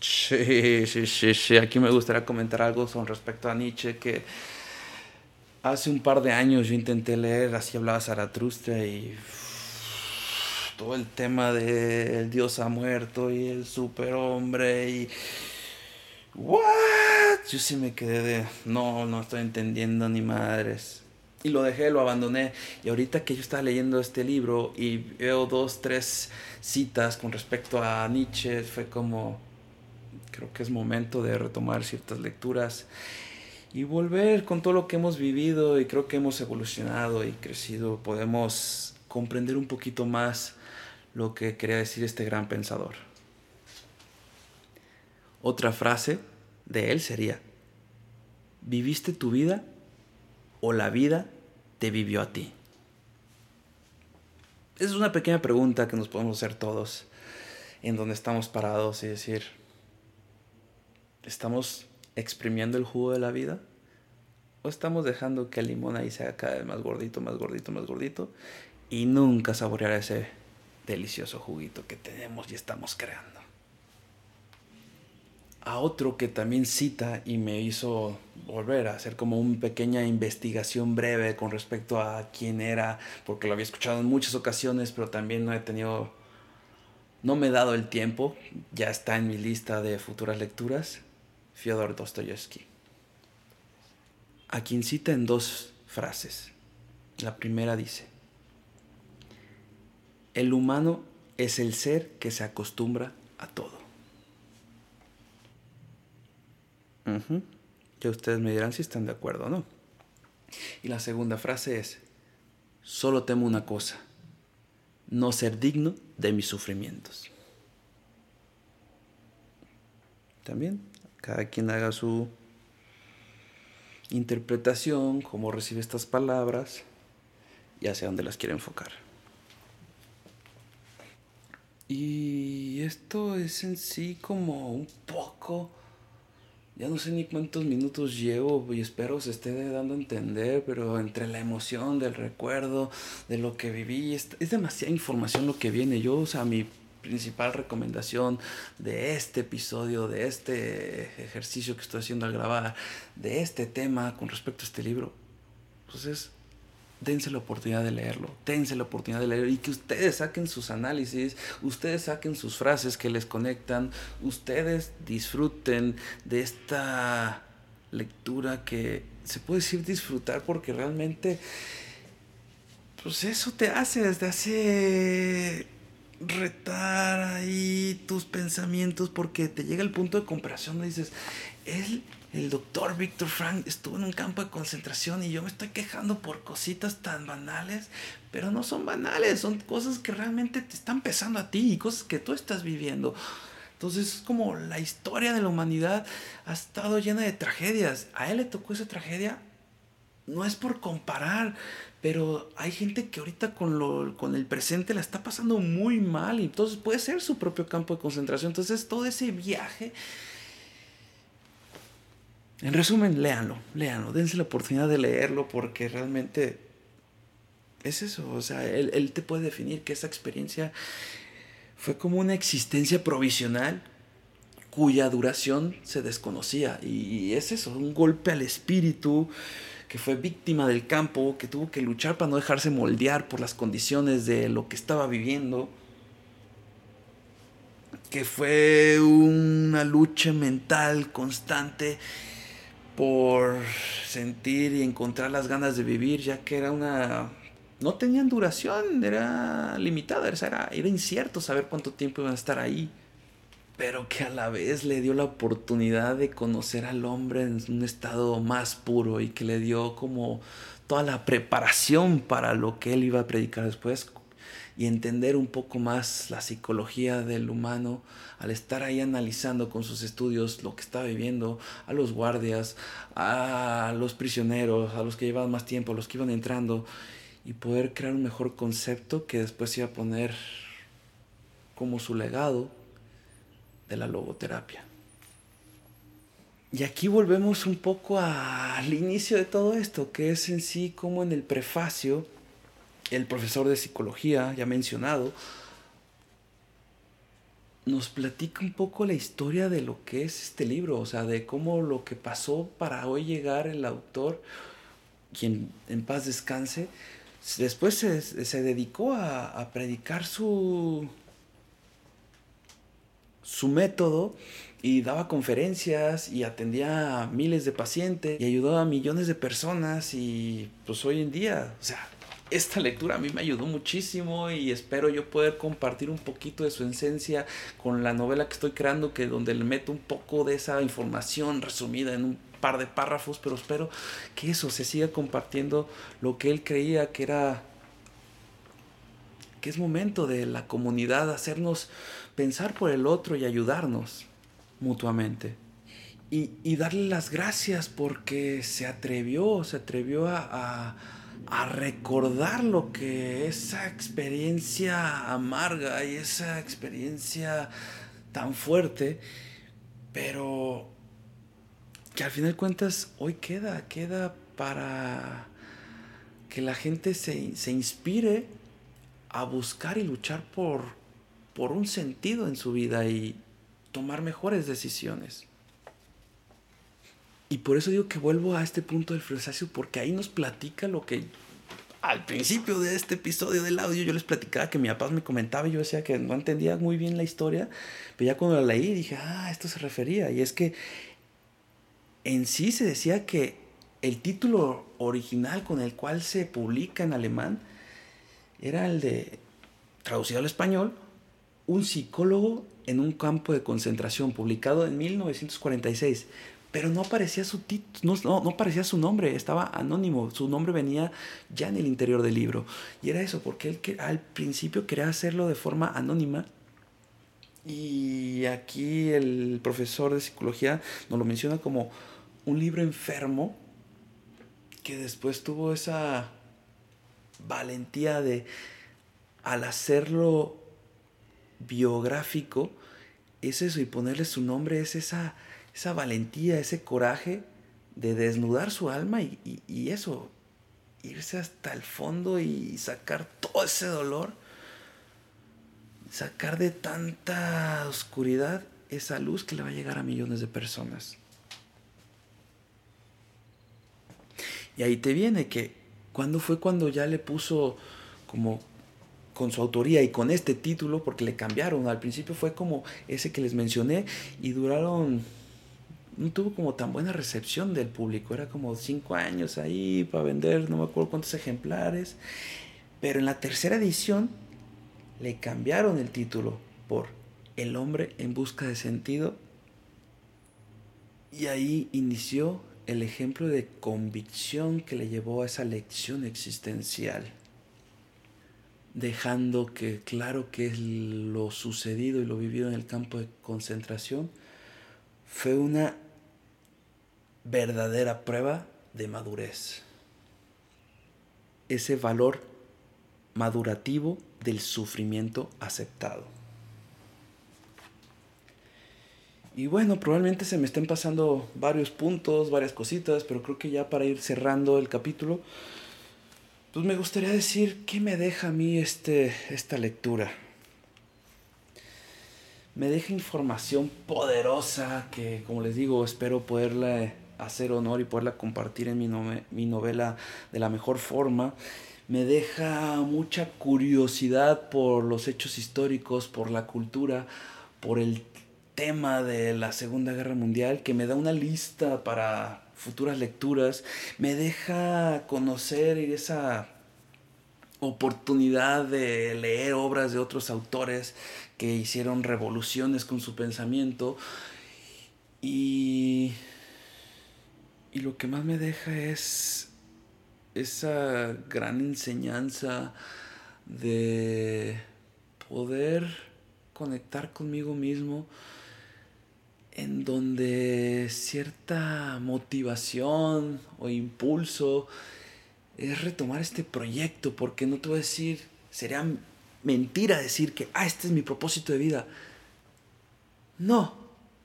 Speaker 2: Sí, sí, sí, sí. Aquí me gustaría comentar algo con respecto a Nietzsche que hace un par de años yo intenté leer Así hablaba Zaratustra y todo el tema del Dios ha muerto y el superhombre y what yo sí me quedé de no no estoy entendiendo ni madres y lo dejé, lo abandoné. Y ahorita que yo estaba leyendo este libro y veo dos, tres citas con respecto a Nietzsche, fue como, creo que es momento de retomar ciertas lecturas y volver con todo lo que hemos vivido y creo que hemos evolucionado y crecido. Podemos comprender un poquito más lo que quería decir este gran pensador. Otra frase de él sería, viviste tu vida o la vida te vivió a ti? Es una pequeña pregunta que nos podemos hacer todos en donde estamos parados y decir, ¿estamos exprimiendo el jugo de la vida? ¿O estamos dejando que el limón ahí sea cada vez más gordito, más gordito, más gordito y nunca saborear ese delicioso juguito que tenemos y estamos creando? a otro que también cita y me hizo volver a hacer como una pequeña investigación breve con respecto a quién era, porque lo había escuchado en muchas ocasiones, pero también no he tenido, no me he dado el tiempo, ya está en mi lista de futuras lecturas, Fyodor Dostoyevsky, a quien cita en dos frases. La primera dice, el humano es el ser que se acostumbra a todo. Ya ustedes me dirán si están de acuerdo o no. Y la segunda frase es, solo temo una cosa, no ser digno de mis sufrimientos. También, cada quien haga su interpretación, cómo recibe estas palabras y hacia dónde las quiere enfocar. Y esto es en sí como un poco ya no sé ni cuántos minutos llevo y espero se esté dando a entender, pero entre la emoción del recuerdo, de lo que viví, es, demasiada información lo que viene. Yo, o sea, mi principal recomendación de este episodio, de este ejercicio que estoy haciendo al grabar, de este tema con respecto a este libro, pues es dense la oportunidad de leerlo, dense la oportunidad de leer y que ustedes saquen sus análisis, ustedes saquen sus frases que les conectan, ustedes disfruten de esta lectura que se puede decir disfrutar porque realmente pues eso te hace, te hace retar ahí tus pensamientos porque te llega el punto de comparación donde dices, él, el doctor Víctor Frank, estuvo en un campo de concentración y yo me estoy quejando por cositas tan banales, pero no son banales, son cosas que realmente te están pesando a ti y cosas que tú estás viviendo. Entonces es como la historia de la humanidad ha estado llena de tragedias. A él le tocó esa tragedia. No es por comparar, pero hay gente que ahorita con, lo, con el presente la está pasando muy mal y entonces puede ser su propio campo de concentración. Entonces todo ese viaje... En resumen, léanlo, léanlo, dense la oportunidad de leerlo porque realmente es eso, o sea, él, él te puede definir que esa experiencia fue como una existencia provisional cuya duración se desconocía. Y es eso, un golpe al espíritu que fue víctima del campo, que tuvo que luchar para no dejarse moldear por las condiciones de lo que estaba viviendo, que fue una lucha mental constante por sentir y encontrar las ganas de vivir, ya que era una no tenían duración, era limitada, era, era incierto saber cuánto tiempo iban a estar ahí, pero que a la vez le dio la oportunidad de conocer al hombre en un estado más puro y que le dio como toda la preparación para lo que él iba a predicar después y entender un poco más la psicología del humano al estar ahí analizando con sus estudios lo que estaba viviendo, a los guardias, a los prisioneros, a los que llevaban más tiempo, a los que iban entrando y poder crear un mejor concepto que después iba a poner como su legado de la logoterapia. Y aquí volvemos un poco al inicio de todo esto, que es en sí como en el prefacio, el profesor de psicología, ya mencionado, nos platica un poco la historia de lo que es este libro, o sea, de cómo lo que pasó para hoy llegar el autor, quien en paz descanse, después se, dedicó a, predicar su, su método y daba conferencias y atendía a miles de pacientes y ayudó a millones de personas y pues hoy en día, o sea, esta lectura a mí me ayudó muchísimo y espero yo poder compartir un poquito de su esencia con la novela que estoy creando, que donde le meto un poco de esa información resumida en un par de párrafos, pero espero que eso se siga compartiendo lo que él creía que era que es momento de la comunidad hacernos pensar por el otro y ayudarnos mutuamente. Y, darle las gracias porque se atrevió, se atrevió a, a recordar lo que esa experiencia amarga y esa experiencia tan fuerte, pero que al final cuentas hoy queda, queda para que la gente se, se inspire a buscar y luchar por, por un sentido en su vida y tomar mejores decisiones. Y por eso digo que vuelvo a este punto del frustración porque ahí nos platica lo que al principio de este episodio del audio yo les platicaba que mi papá me comentaba y yo decía que no entendía muy bien la historia, pero ya cuando la leí dije, ah, esto se refería. Y es que en sí se decía que el título original con el cual se publica en alemán era el de, traducido al español, un psicólogo en un campo de concentración, publicado en 1946. Pero no aparecía su no, no, no aparecía su nombre, estaba anónimo, su nombre venía ya en el interior del libro. Y era eso, porque él al principio quería hacerlo de forma anónima y aquí el profesor de psicología nos lo menciona como un libro enfermo que después tuvo esa valentía de, al hacerlo biográfico, es eso, y ponerle su nombre es esa, esa valentía, ese coraje de desnudar su alma y, y eso, irse hasta el fondo y sacar todo ese dolor, sacar de tanta oscuridad esa luz que le va a llegar a millones de personas. Y ahí te viene que cuando fue cuando ya le puso como con su autoría y con este título, porque le cambiaron. Al principio fue como ese que les mencioné y duraron no tuvo como tan buena recepción del público. Era como cinco años ahí para vender, no me acuerdo cuántos ejemplares. Pero en la tercera edición le cambiaron el título por El hombre en busca de sentido. Y ahí inició el ejemplo de convicción que le llevó a esa lección existencial. Dejando que claro que lo sucedido y lo vivido en el campo de concentración fue una verdadera prueba de madurez. Ese valor madurativo del sufrimiento aceptado. Y bueno, probablemente se me estén pasando varios puntos, varias cositas, pero creo que ya para ir cerrando el capítulo, pues me gustaría decir qué me deja a mí este, esta lectura. Me deja información poderosa que, como les digo, espero poderla hacer honor y poderla compartir en mi, mi novela de la mejor forma me deja mucha curiosidad por los hechos históricos, por la cultura, por el tema de la Segunda Guerra Mundial, que me da una lista para futuras lecturas, me deja conocer esa oportunidad de leer obras de otros autores que hicieron revoluciones con su pensamiento. Y, y lo que más me deja es esa gran enseñanza de poder conectar conmigo mismo en donde cierta motivación o impulso es retomar este proyecto, porque no te voy a decir, sería mentira decir que, ah, este es mi propósito de vida. No,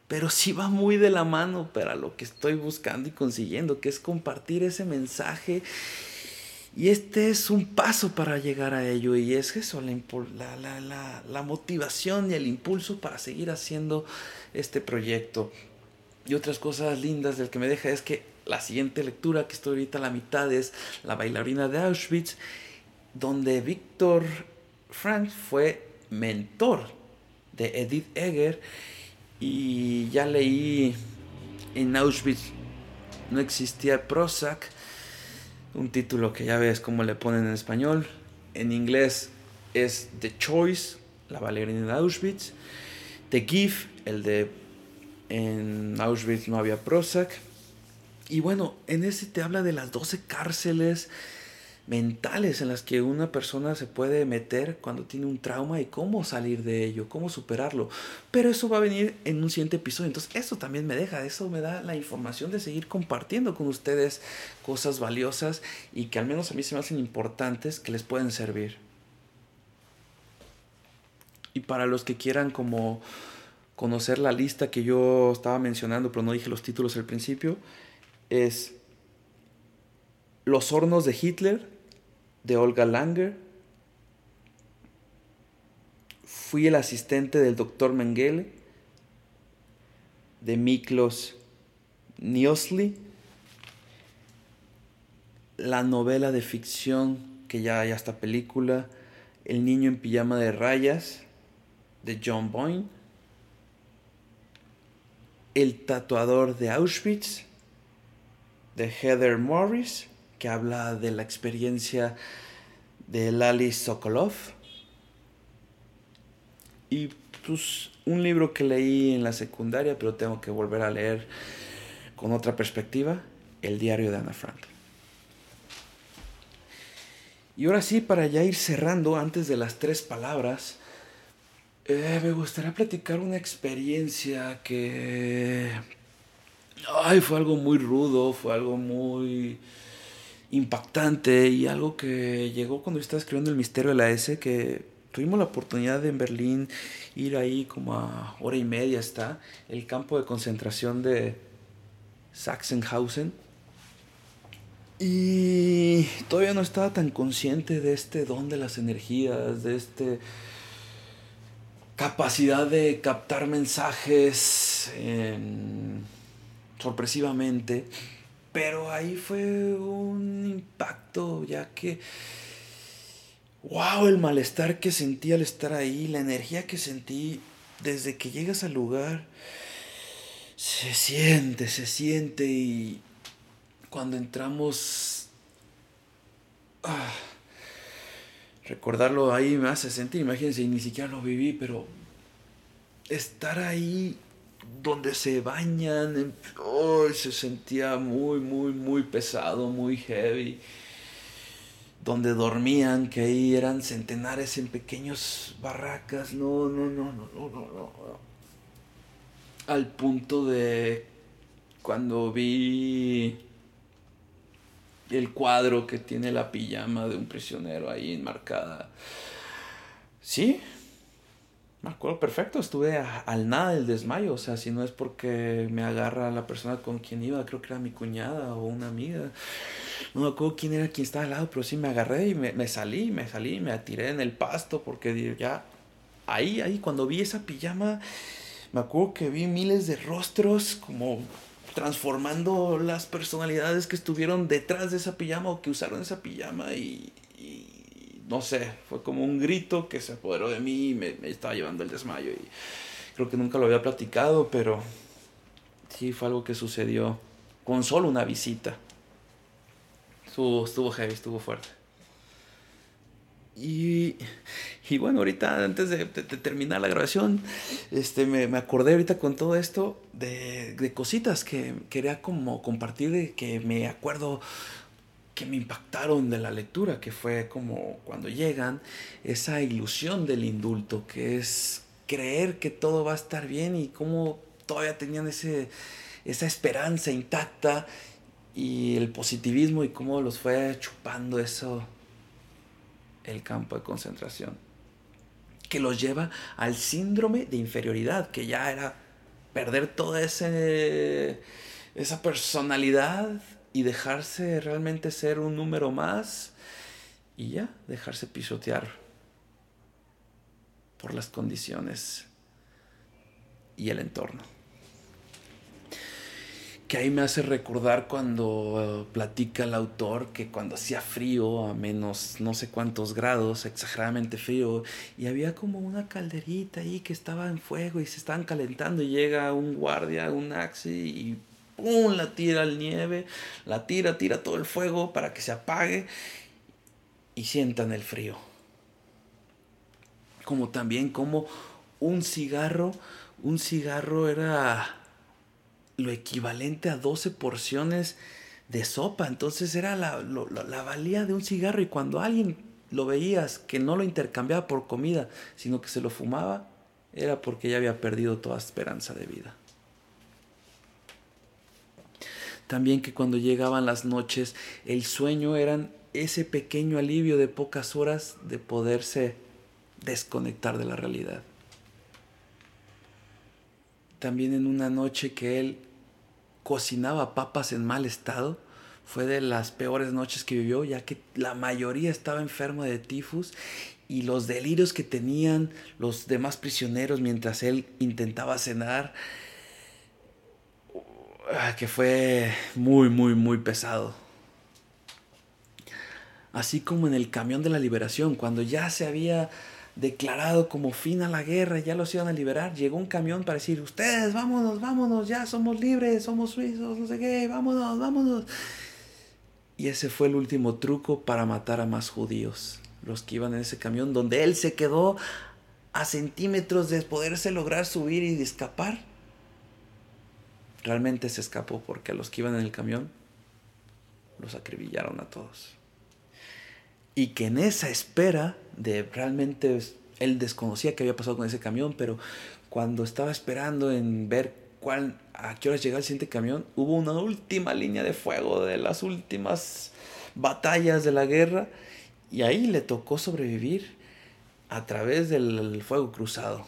Speaker 2: pero sí va muy de la mano para lo que estoy buscando y consiguiendo, que es compartir ese mensaje. Y este es un paso para llegar a ello y es eso, la, la, la, motivación y el impulso para seguir haciendo este proyecto. Y otras cosas lindas del que me deja es que la siguiente lectura que estoy ahorita a la mitad es La bailarina de Auschwitz, donde Víctor Frank fue mentor de Edith Egger y ya leí en Auschwitz no existía Prozac, un título que ya ves cómo le ponen en español. En inglés es The Choice, la bailarina de Auschwitz. The Gift, el de en Auschwitz no había Prozac. Y bueno, en ese te habla de las 12 cárceles mentales en las que una persona se puede meter cuando tiene un trauma y cómo salir de ello, cómo superarlo. Pero eso va a venir en un siguiente episodio. Entonces eso también me deja, eso me da la información de seguir compartiendo con ustedes cosas valiosas y que al menos a mí se me hacen importantes que les pueden servir. Y para los que quieran como conocer la lista que yo estaba mencionando, pero no dije los títulos al principio, es Los hornos de Hitler, de Olga Langer. Fui el asistente del doctor Mengele, de Miklos Niosli. La novela de ficción, que ya hay hasta película, El niño en pijama de rayas, de John Boyne. El tatuador de Auschwitz, de Heather Morris que habla de la experiencia de Lali Sokolov. Y pues un libro que leí en la secundaria, pero tengo que volver a leer con otra perspectiva, El diario de Ana Frank. Y ahora sí, para ya ir cerrando antes de las tres palabras, eh, me gustaría platicar una experiencia que... Ay, fue algo muy rudo, fue algo muy impactante y algo que llegó cuando estaba escribiendo El Misterio de la S, que tuvimos la oportunidad de en Berlín ir ahí como a hora y media está, el campo de concentración de Sachsenhausen. Y todavía no estaba tan consciente de este don de las energías, de este capacidad de captar mensajes sorpresivamente. Pero ahí fue un impacto, ya que, wow, el malestar que sentí al estar ahí, la energía que sentí desde que llegas al lugar, se siente, se siente y cuando entramos... Ah, recordarlo ahí me hace sentir, imagínense, ni siquiera lo viví, pero estar ahí donde se bañan, se sentía muy, muy, muy pesado, muy heavy. Donde dormían, que ahí eran centenares en pequeños barracas, no, no, no, no, no, no, no. Al punto de cuando vi el cuadro que tiene la pijama de un prisionero ahí enmarcada. Sí, me acuerdo perfecto, estuve al nada del desmayo, o sea, si no es porque me agarra la persona con quien iba, creo que era mi cuñada o una amiga. No me acuerdo quién era quien estaba al lado, pero sí me agarré y me, me salí, me salí, me atiré en el pasto porque ya ahí, ahí, cuando vi esa pijama, me acuerdo que vi miles de rostros como transformando las personalidades que estuvieron detrás de esa pijama o que usaron esa pijama y, no sé, fue como un grito que se apoderó de mí y me, estaba llevando el desmayo y creo que nunca lo había platicado, pero sí fue algo que sucedió con solo una visita. Estuvo, heavy, estuvo fuerte. Y, y bueno, ahorita antes de, terminar la grabación, este, me, me, acordé ahorita con todo esto de, de, cositas que quería como compartir, que me acuerdo que me impactaron de la lectura, que fue como cuando llegan esa ilusión del indulto, que es creer que todo va a estar bien y cómo todavía tenían ese, esa esperanza intacta y el positivismo y cómo los fue chupando eso el campo de concentración, que los lleva al síndrome de inferioridad, que ya era perder toda ese, esa personalidad y dejarse realmente ser un número más y ya, dejarse pisotear por las condiciones y el entorno. Que ahí me hace recordar cuando eh, platica el autor que cuando hacía frío, a menos no sé cuántos grados, exageradamente frío, y había como una calderita ahí que estaba en fuego y se estaban calentando y llega un guardia, un axi y ¡pum! la tira al nieve, la tira, tira todo el fuego para que se apague y sientan el frío. Como también como un cigarro, un cigarro era lo equivalente a 12 porciones de sopa. Entonces era la, la, valía de un cigarro y cuando alguien lo veías que no lo intercambiaba por comida, sino que se lo fumaba, era porque ya había perdido toda esperanza de vida. También que cuando llegaban las noches, el sueño era ese pequeño alivio de pocas horas de poderse desconectar de la realidad también en una noche que él cocinaba papas en mal estado. Fue de las peores noches que vivió, ya que la mayoría estaba enfermo de tifus y los delirios que tenían los demás prisioneros mientras él intentaba cenar, que fue muy, muy, muy pesado. Así como en el camión de la liberación, cuando ya se había declarado como fin a la guerra, ya los iban a liberar, llegó un camión para decir, ustedes, vámonos, vámonos, ya somos libres, somos suizos, no sé qué, vámonos, vámonos. Y ese fue el último truco para matar a más judíos, los que iban en ese camión, donde él se quedó a centímetros de poderse lograr subir y escapar. Realmente se escapó porque a los que iban en el camión los acribillaron a todos y que en esa espera de realmente él desconocía qué había pasado con ese camión, pero cuando estaba esperando en ver cuál a qué horas llegaba el siguiente camión, hubo una última línea de fuego de las últimas batallas de la guerra y ahí le tocó sobrevivir a través del fuego cruzado.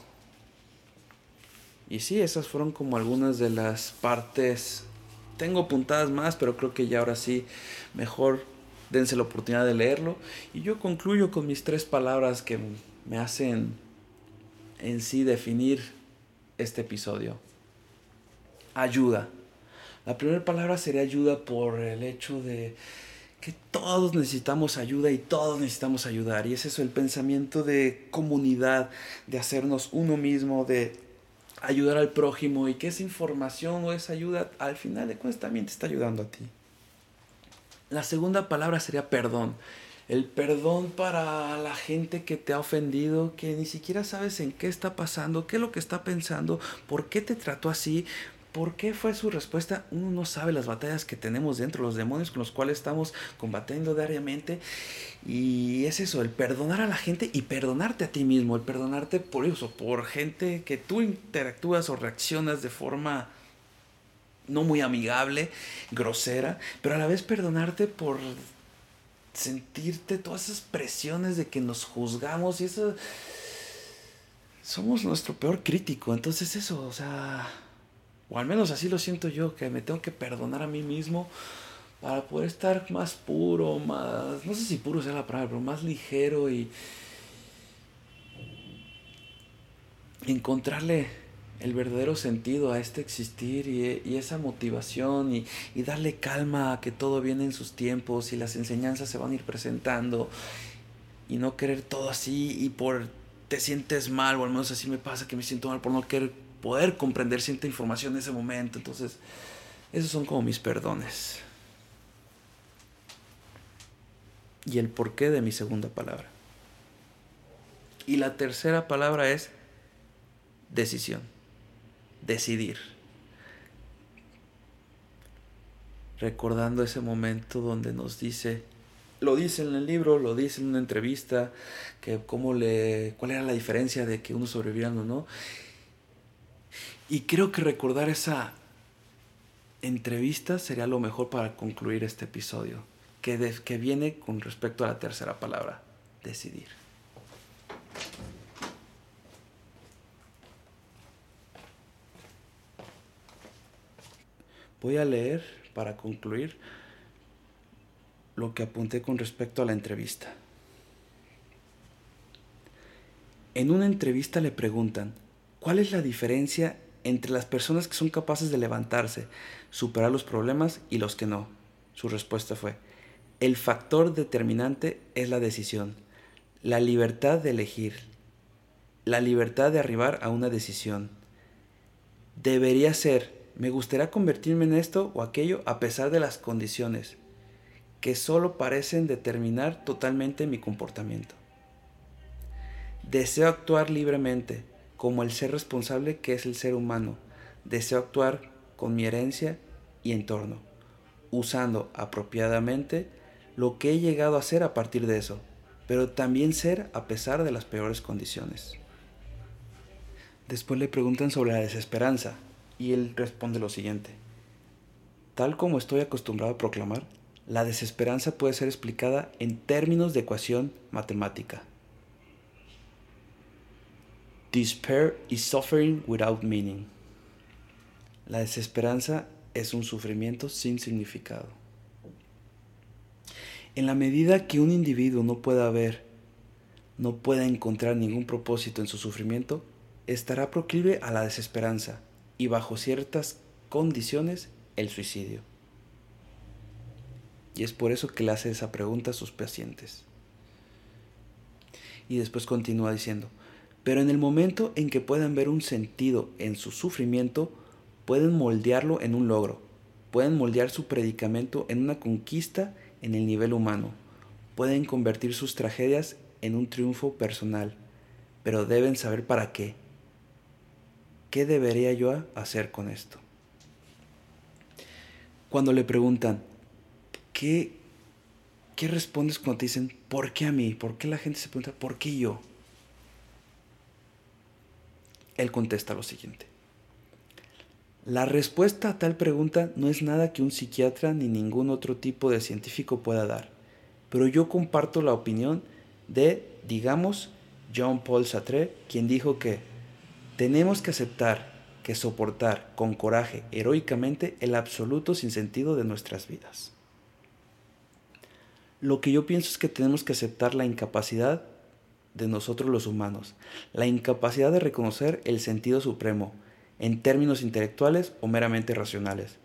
Speaker 2: Y sí, esas fueron como algunas de las partes. Tengo puntadas más, pero creo que ya ahora sí mejor dense la oportunidad de leerlo. Y yo concluyo con mis tres palabras que me hacen en sí definir este episodio. Ayuda. La primera palabra sería ayuda por el hecho de que todos necesitamos ayuda y todos necesitamos ayudar. Y es eso el pensamiento de comunidad, de hacernos uno mismo, de ayudar al prójimo y que esa información o esa ayuda al final de cuentas también te está ayudando a ti. La segunda palabra sería perdón. El perdón para la gente que te ha ofendido, que ni siquiera sabes en qué está pasando, qué es lo que está pensando, por qué te trató así, ¿Por qué fue su respuesta? Uno no sabe las batallas que tenemos dentro, los demonios con los cuales estamos combatiendo diariamente. Y es eso, el perdonar a la gente y perdonarte a ti mismo, el perdonarte por eso, por gente que tú interactúas o reaccionas de forma no muy amigable, grosera, pero a la vez perdonarte por sentirte todas esas presiones de que nos juzgamos y eso somos nuestro peor crítico, entonces eso, o sea, o al menos así lo siento yo, que me tengo que perdonar a mí mismo para poder estar más puro, más, no sé si puro sea la palabra, pero más ligero y encontrarle el verdadero sentido a este existir y, esa motivación y, y, darle calma a que todo viene en sus tiempos y las enseñanzas se van a ir presentando y no querer todo así y por te sientes mal o al menos así me pasa que me siento mal por no querer poder comprender cierta información en ese momento. Entonces, esos son como mis perdones. Y el porqué de mi segunda palabra. Y la tercera palabra es decisión. Decidir. Recordando ese momento donde nos dice, lo dice en el libro, lo dice en una entrevista, que cómo le, cuál era la diferencia de que uno sobreviviera o no. Y creo que recordar esa entrevista sería lo mejor para concluir este episodio, que, que viene con respecto a la tercera palabra, decidir. Voy a leer para concluir lo que apunté con respecto a la entrevista. En una entrevista le preguntan, ¿cuál es la diferencia entre las personas que son capaces de levantarse, superar los problemas y los que no. Su respuesta fue, el factor determinante es la decisión, la libertad de elegir, la libertad de arribar a una decisión. Debería ser, me gustaría convertirme en esto o aquello a pesar de las condiciones, que solo parecen determinar totalmente mi comportamiento. Deseo actuar libremente, como el ser responsable que es el ser humano. Deseo actuar con mi herencia y entorno, usando apropiadamente lo que he llegado a ser a partir de eso, pero también ser a pesar de las peores condiciones. Después le preguntan sobre la desesperanza y él responde lo siguiente. Tal como estoy acostumbrado a proclamar, la desesperanza puede ser explicada en términos de ecuación matemática. Despair is suffering without meaning. La desesperanza es un sufrimiento sin significado. En la medida que un individuo no pueda ver, no pueda encontrar ningún propósito en su sufrimiento, estará proclive a la desesperanza y bajo ciertas condiciones el suicidio. Y es por eso que le hace esa pregunta a sus pacientes. Y después continúa diciendo, pero en el momento en que puedan ver un sentido en su sufrimiento, pueden moldearlo en un logro, pueden moldear su predicamento en una conquista en el nivel humano, pueden convertir sus tragedias en un triunfo personal, pero deben saber para qué. ¿Qué debería yo hacer con esto? Cuando le preguntan, ¿qué, qué respondes cuando te dicen, ¿por qué a mí? ¿Por qué la gente se pregunta, ¿por qué yo? Él contesta lo siguiente. La respuesta a tal pregunta no es nada que un psiquiatra ni ningún otro tipo de científico pueda dar, pero yo comparto la opinión de, digamos, John Paul Sartre, quien dijo que tenemos que aceptar que soportar con coraje, heroicamente, el absoluto sinsentido de nuestras vidas. Lo que yo pienso es que tenemos que aceptar la incapacidad de nosotros los humanos, la incapacidad de reconocer el sentido supremo, en términos intelectuales o meramente racionales.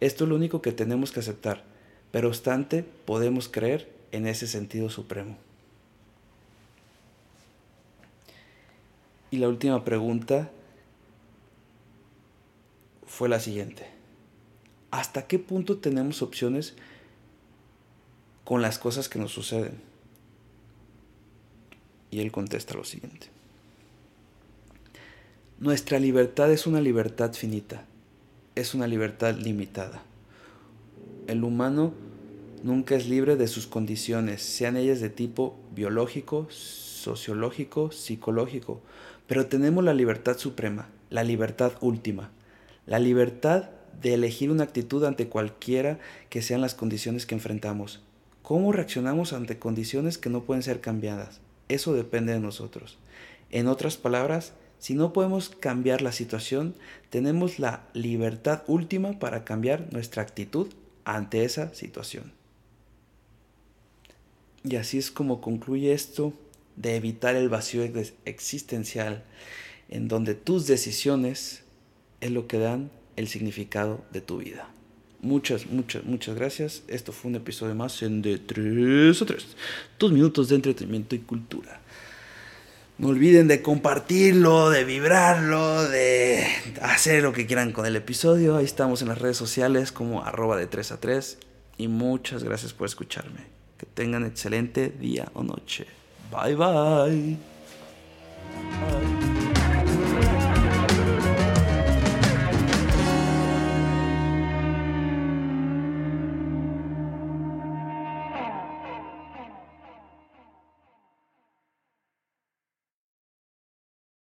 Speaker 2: Esto es lo único que tenemos que aceptar, pero obstante podemos creer en ese sentido supremo. Y la última pregunta fue la siguiente. ¿Hasta qué punto tenemos opciones con las cosas que nos suceden? Y él contesta lo siguiente. Nuestra libertad es una libertad finita, es una libertad limitada. El humano nunca es libre de sus condiciones, sean ellas de tipo biológico, sociológico, psicológico, pero tenemos la libertad suprema, la libertad última, la libertad de elegir una actitud ante cualquiera que sean las condiciones que enfrentamos. ¿Cómo reaccionamos ante condiciones que no pueden ser cambiadas? Eso depende de nosotros. En otras palabras, si no podemos cambiar la situación, tenemos la libertad última para cambiar nuestra actitud ante esa situación. Y así es como concluye esto de evitar el vacío existencial, en donde tus decisiones es lo que dan el significado de tu vida. Muchas, muchas, muchas gracias. Esto fue un episodio más en de 3 a 3. Dos minutos de entretenimiento y cultura. No olviden de compartirlo, de vibrarlo, de hacer lo que quieran con el episodio. Ahí estamos en las redes sociales como arroba de 3 a 3. Y muchas gracias por escucharme. Que tengan excelente día o noche. Bye bye.